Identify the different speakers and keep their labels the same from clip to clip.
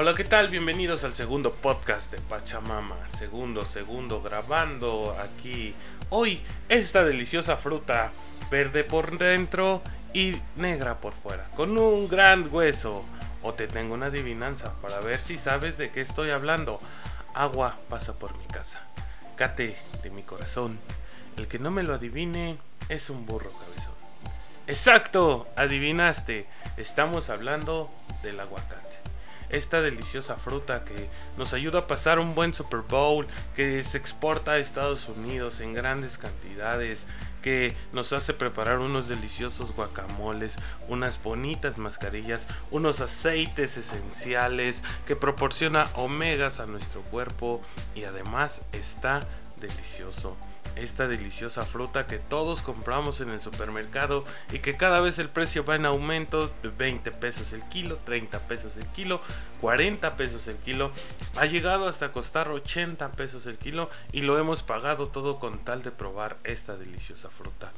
Speaker 1: Hola, ¿qué tal? Bienvenidos al segundo podcast de Pachamama. Segundo, segundo, grabando aquí. Hoy esta deliciosa fruta, verde por dentro y negra por fuera, con un gran hueso. O te tengo una adivinanza para ver si sabes de qué estoy hablando. Agua pasa por mi casa. Cate de mi corazón. El que no me lo adivine es un burro cabezón. Exacto, adivinaste. Estamos hablando del aguacate esta deliciosa fruta que nos ayuda a pasar un buen Super Bowl, que se exporta a Estados Unidos en grandes cantidades, que nos hace preparar unos deliciosos guacamoles, unas bonitas mascarillas, unos aceites esenciales, que proporciona omegas a nuestro cuerpo y además está delicioso esta deliciosa fruta que todos compramos en el supermercado y que cada vez el precio va en aumento, 20 pesos el kilo, 30 pesos el kilo, 40 pesos el kilo, ha llegado hasta costar 80 pesos el kilo y lo hemos pagado todo con tal de probar esta deliciosa fruta.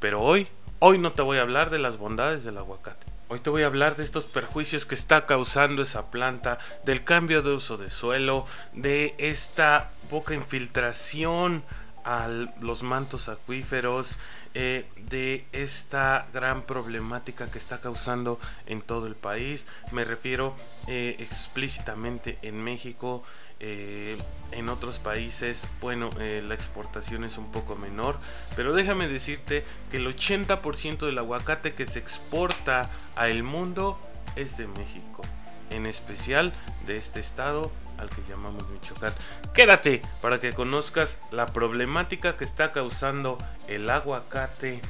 Speaker 1: Pero hoy, hoy no te voy a hablar de las bondades del aguacate. Hoy te voy a hablar de estos perjuicios que está causando esa planta, del cambio de uso de suelo, de esta poca infiltración a los mantos acuíferos, eh, de esta gran problemática que está causando en todo el país. Me refiero eh, explícitamente en México. Eh, en otros países, bueno, la exportación es un poco menor, pero déjame decirte que el 80% del aguacate que se exporta al mundo es de México, en especial de este estado al que llamamos Michoacán. Quédate para que conozcas la problemática que está causando el aguacate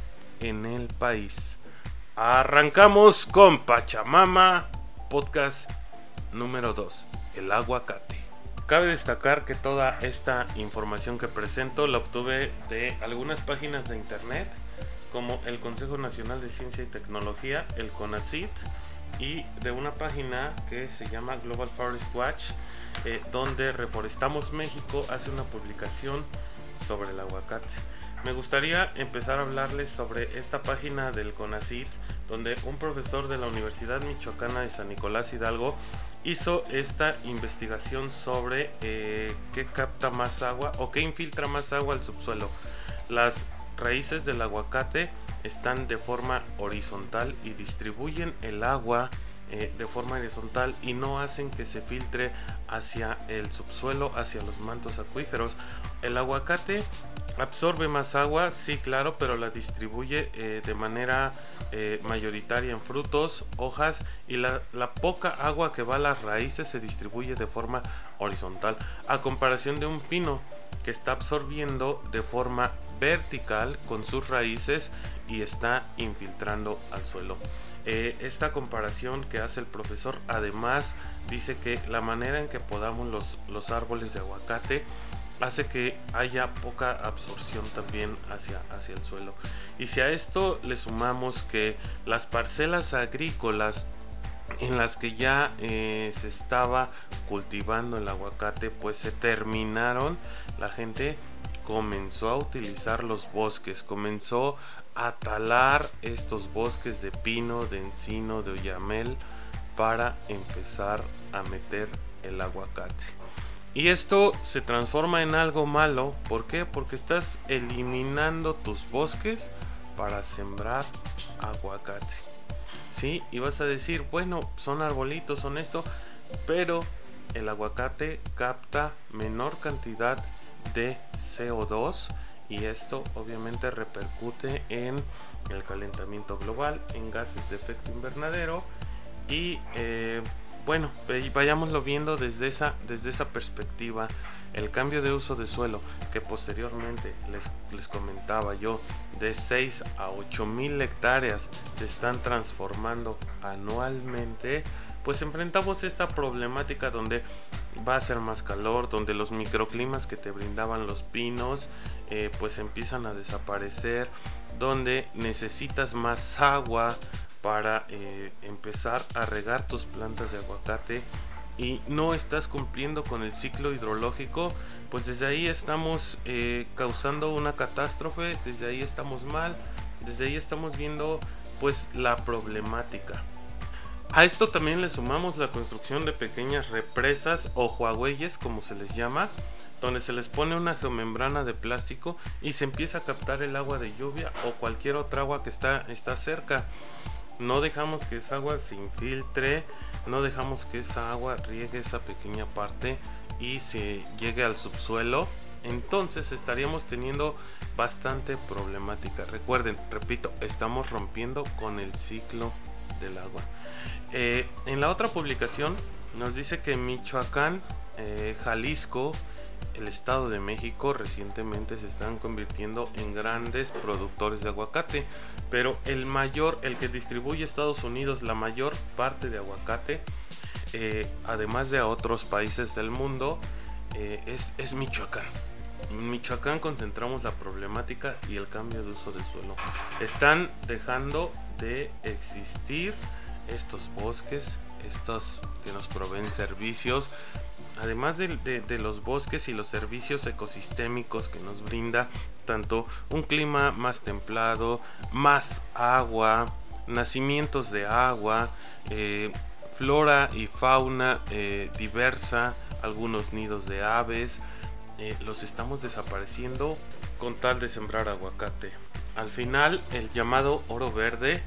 Speaker 1: en el país. Arrancamos con Pachamama, podcast número 2, el aguacate. Cabe destacar que toda esta información que presento la obtuve de algunas páginas de internet como el Consejo Nacional de Ciencia y Tecnología, el CONACIT, y de una página que se llama Global Forest Watch, eh, donde Reforestamos México hace una publicación sobre el aguacate. Me gustaría empezar a hablarles sobre esta página del CONACIT, donde un profesor de la Universidad Michoacana de San Nicolás Hidalgo hizo esta investigación sobre eh, qué capta más agua o qué infiltra más agua al subsuelo. Las raíces del aguacate están de forma horizontal y distribuyen el agua eh, de forma horizontal y no hacen que se filtre hacia el subsuelo, hacia los mantos acuíferos. El aguacate absorbe más agua, sí, claro, pero la distribuye eh, de manera eh, mayoritaria en frutos, hojas y la, la, poca agua que va a las raíces se distribuye de forma horizontal, a comparación de un pino que está absorbiendo de forma vertical con sus raíces y está infiltrando al suelo. Eh, esta comparación que hace el profesor además dice que la manera en que podamos los, los árboles de aguacate hace que haya poca absorción también hacia, hacia el suelo. Y si a esto le sumamos que las parcelas agrícolas en las que ya eh, se estaba cultivando el aguacate pues se terminaron la gente comenzó a utilizar los bosques comenzó a talar estos bosques de pino de encino de oyamel para empezar a meter el aguacate y esto se transforma en algo malo ¿por qué? porque estás eliminando tus bosques para sembrar aguacate ¿sí? Y vas a decir, bueno, son arbolitos, son esto, pero el aguacate capta menor cantidad de CO2 y esto obviamente repercute en el calentamiento global, en gases de efecto invernadero y eh, bueno, vayámoslo viendo desde esa, desde esa perspectiva. El cambio de uso de suelo, que posteriormente les, les comentaba yo, de 6 a 8 mil hectáreas se están transformando anualmente, pues enfrentamos esta problemática donde va a ser más calor, donde los microclimas que te brindaban los pinos, eh, pues empiezan a desaparecer, donde necesitas más agua, para eh, empezar a regar tus plantas de aguacate y no estás cumpliendo con el ciclo hidrológico, pues desde ahí estamos eh, causando una catástrofe, desde ahí estamos mal, desde ahí estamos viendo pues la problemática. A esto también le sumamos la construcción de pequeñas represas o huaweyes, como se les llama, donde se les pone una geomembrana de plástico y se empieza a captar el agua de lluvia o cualquier otra agua que está, está cerca. No dejamos que esa agua se infiltre, no dejamos que esa agua riegue esa pequeña parte y se llegue al subsuelo. Entonces estaríamos teniendo bastante problemática. Recuerden, repito, estamos rompiendo con el ciclo del agua. Eh, en la otra publicación nos dice que Michoacán, eh, Jalisco, el Estado de México recientemente se están convirtiendo en grandes productores de aguacate, pero el mayor, el que distribuye Estados Unidos la mayor parte de aguacate, eh, además de a otros países del mundo, es, es Michoacán. En Michoacán concentramos la problemática y el cambio de uso de suelo. Están dejando de existir estos bosques, estos que nos proveen servicios, además de, los bosques y los servicios ecosistémicos que nos brinda tanto un clima más templado, más agua, nacimientos de agua, eh, flora y fauna eh, diversa, algunos nidos de aves, eh, los estamos desapareciendo con tal de sembrar aguacate. Al final, el llamado oro verde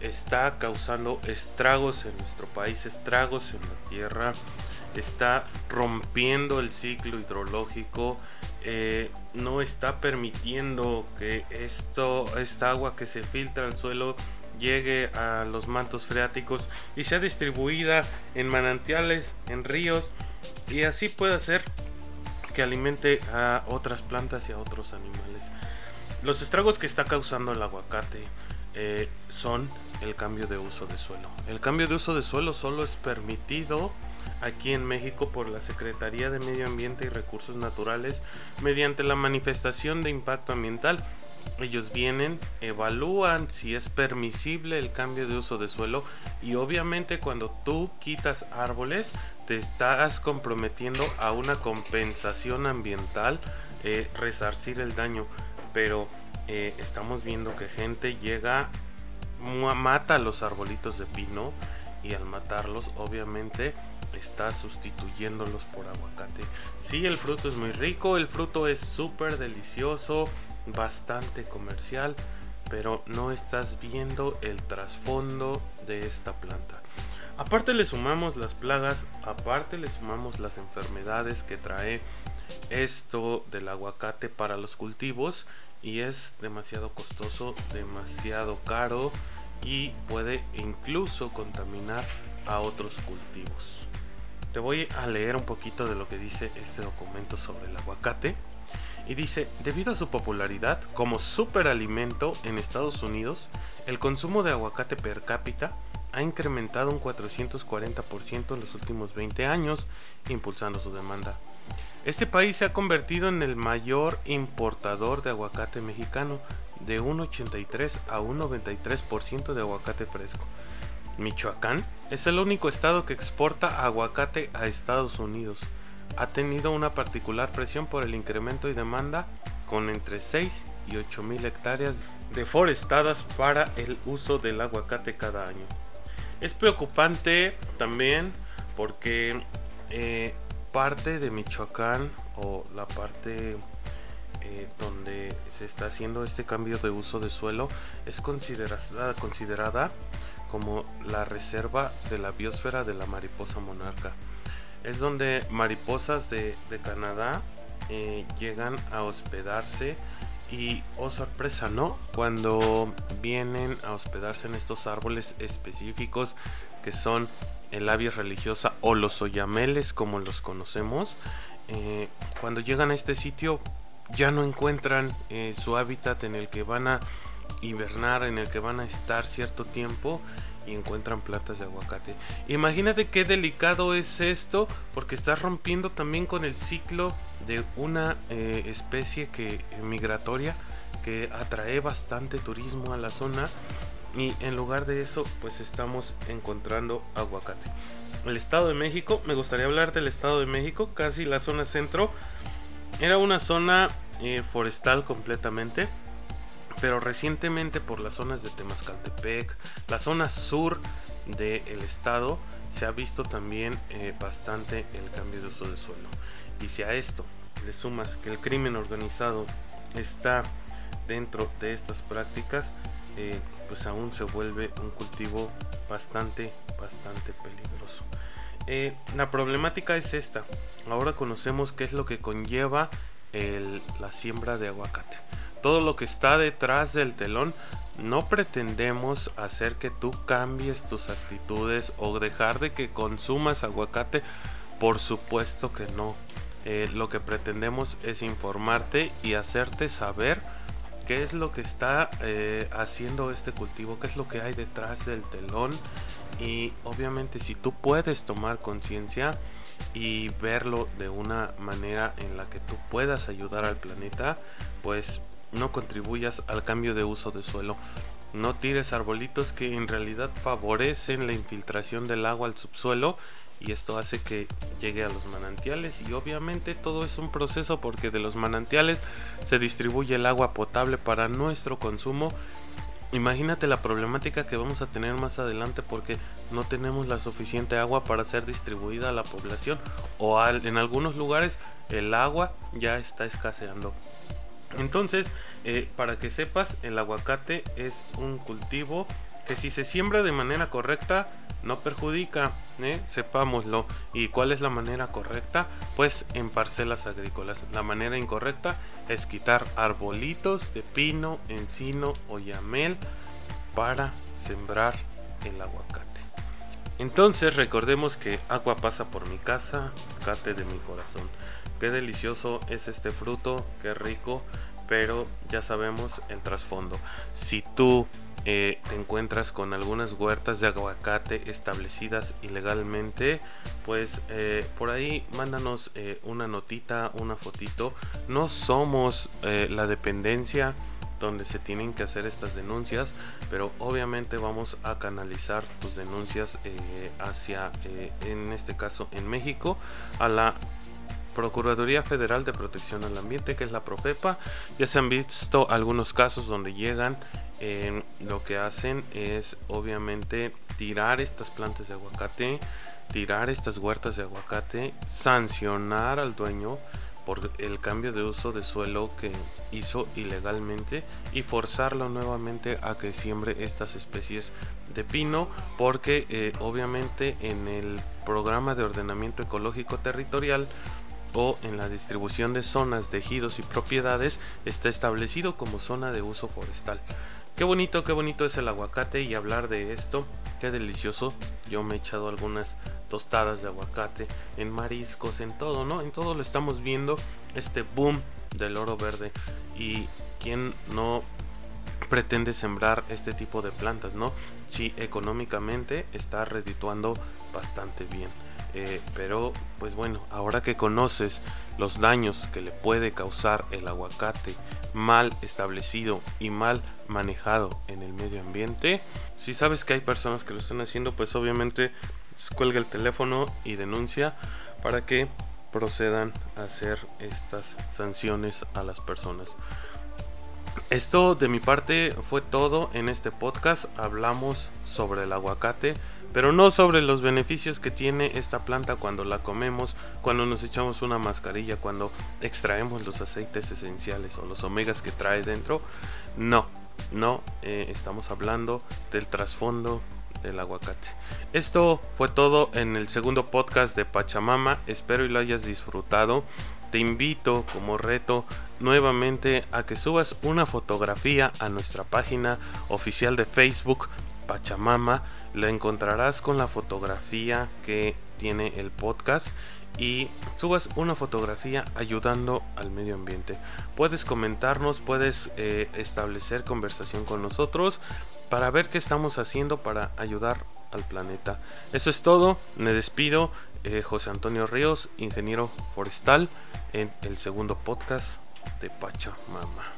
Speaker 1: está causando estragos en nuestro país, estragos en la tierra está rompiendo el ciclo hidrológico, eh, no está permitiendo que esto, esta agua que se filtra al suelo llegue a los mantos freáticos y sea distribuida en manantiales, en ríos y así pueda ser que alimente a otras plantas y a otros animales. Los estragos que está causando el aguacate eh, son el cambio de uso de suelo. El cambio de uso de suelo solo es permitido aquí en México por la Secretaría de Medio Ambiente y Recursos Naturales mediante la manifestación de impacto ambiental. Ellos vienen, evalúan si es permisible el cambio de uso de suelo y obviamente cuando tú quitas árboles te estás comprometiendo a una compensación ambiental, eh, resarcir el daño. Pero eh, estamos viendo que gente llega, mata los arbolitos de pino y al matarlos obviamente está sustituyéndolos por aguacate. Sí, el fruto es muy rico, el fruto es súper delicioso, bastante comercial, pero no estás viendo el trasfondo de esta planta. Aparte le sumamos las plagas, aparte le sumamos las enfermedades que trae esto del aguacate para los cultivos y es demasiado costoso, demasiado caro y puede incluso contaminar a otros cultivos. Te voy a leer un poquito de lo que dice este documento sobre el aguacate. Y dice, debido a su popularidad como superalimento en Estados Unidos, el consumo de aguacate per cápita ha incrementado un 440% en los últimos 20 años, impulsando su demanda. Este país se ha convertido en el mayor importador de aguacate mexicano, de un 83 a un 93% de aguacate fresco, Michoacán es el único estado que exporta aguacate a Estados Unidos. Ha tenido una particular presión por el incremento y demanda con entre 6 y 8 mil hectáreas deforestadas para el uso del aguacate cada año. Es preocupante también porque eh, parte de Michoacán o la parte eh, donde se está haciendo este cambio de uso de suelo es considerada, considerada como la reserva de la biosfera de la mariposa monarca. Es donde mariposas de, Canadá eh, llegan a hospedarse y, oh sorpresa, ¿no? Cuando vienen a hospedarse en estos árboles específicos que son el labio religiosa o los oyameles como los conocemos, eh, cuando llegan a este sitio ya no encuentran eh, su hábitat en el que van a hibernar, en el que van a estar cierto tiempo y encuentran plantas de aguacate. Imagínate qué delicado es esto, porque estás rompiendo también con el ciclo de una eh, especie que migratoria que atrae bastante turismo a la zona y en lugar de eso pues estamos encontrando aguacate. El Estado de México, me gustaría hablar del Estado de México, casi la zona centro, era una zona eh, forestal completamente pero recientemente por las zonas de Temascaltepec, la zona sur del estado se ha visto también eh, bastante el cambio de uso de suelo. Y si a esto le sumas que el crimen organizado está dentro de estas prácticas, eh, pues aún se vuelve un cultivo bastante, bastante peligroso. Eh, la problemática es esta. Ahora conocemos qué es lo que conlleva la siembra de aguacate. Todo lo que está detrás del telón, no pretendemos hacer que tú cambies tus actitudes o dejar de que consumas aguacate. Por supuesto que no. Eh, lo que pretendemos es informarte y hacerte saber qué es lo que está eh, haciendo este cultivo, qué es lo que hay detrás del telón y obviamente si tú puedes tomar conciencia y verlo de una manera en la que tú puedas ayudar al planeta, pues no contribuyas al cambio de uso de suelo. No tires arbolitos que en realidad favorecen la infiltración del agua al subsuelo y esto hace que llegue a los manantiales y obviamente todo es un proceso porque de los manantiales se distribuye el agua potable para nuestro consumo. Imagínate la problemática que vamos a tener más adelante porque no tenemos la suficiente agua para ser distribuida a la población o en algunos lugares el agua ya está escaseando. Entonces, eh, para que sepas, el aguacate es un cultivo que si se siembra de manera correcta no perjudica, ¿eh? sepámoslo. ¿Y cuál es la manera correcta? Pues en parcelas agrícolas. La manera incorrecta es quitar arbolitos de pino, encino o yamel para sembrar el aguacate. Entonces recordemos que agua pasa por mi casa, cate de mi corazón. Qué delicioso es este fruto, qué rico, pero ya sabemos el trasfondo. Si tú eh, te encuentras con algunas huertas de aguacate establecidas ilegalmente, pues eh, por ahí mándanos eh, una notita, una fotito. No somos la dependencia donde se tienen que hacer estas denuncias, pero obviamente vamos a canalizar tus denuncias hacia, en este caso en México, a la Procuraduría Federal de Protección al Ambiente, que es la Profepa. Ya se han visto algunos casos donde llegan lo que hacen es obviamente tirar estas plantas de aguacate, tirar estas huertas de aguacate, sancionar al dueño por el cambio de uso de suelo que hizo ilegalmente y forzarlo nuevamente a que siembre estas especies de pino porque eh, obviamente en el programa de ordenamiento ecológico territorial o en la distribución de zonas de ejidos y propiedades está establecido como zona de uso forestal. Qué bonito, qué bonito es el aguacate y hablar de esto. Qué delicioso. Yo me he echado algunas tostadas de aguacate en mariscos, en todo, ¿no? En todo lo estamos viendo este boom del oro verde. Y quién no pretende sembrar este tipo de plantas, ¿no? Si económicamente está redituando bastante bien. Eh, pero pues bueno, ahora que conoces los daños que le puede causar el aguacate mal establecido y mal manejado en el medio ambiente, si sabes que hay personas que lo están haciendo, pues obviamente cuelga el teléfono y denuncia para que procedan a hacer estas sanciones a las personas. Esto de mi parte fue todo en este podcast. Hablamos sobre el aguacate pero no sobre los beneficios que tiene esta planta cuando la comemos, cuando nos echamos una mascarilla, cuando extraemos los aceites esenciales o los omegas que trae dentro. No, no, eh, estamos hablando del trasfondo del aguacate. Esto fue todo en el segundo podcast de Pachamama, espero y lo hayas disfrutado. Te invito como reto nuevamente a que subas una fotografía a nuestra página oficial de Facebook Pachamama. La encontrarás con la fotografía que tiene el podcast y subas una fotografía ayudando al medio ambiente. Puedes comentarnos, puedes eh, establecer conversación con nosotros para ver qué estamos haciendo para ayudar al planeta. Eso es todo, me despido. Eh, José Antonio Ríos, ingeniero forestal, en el segundo podcast de Pachamama.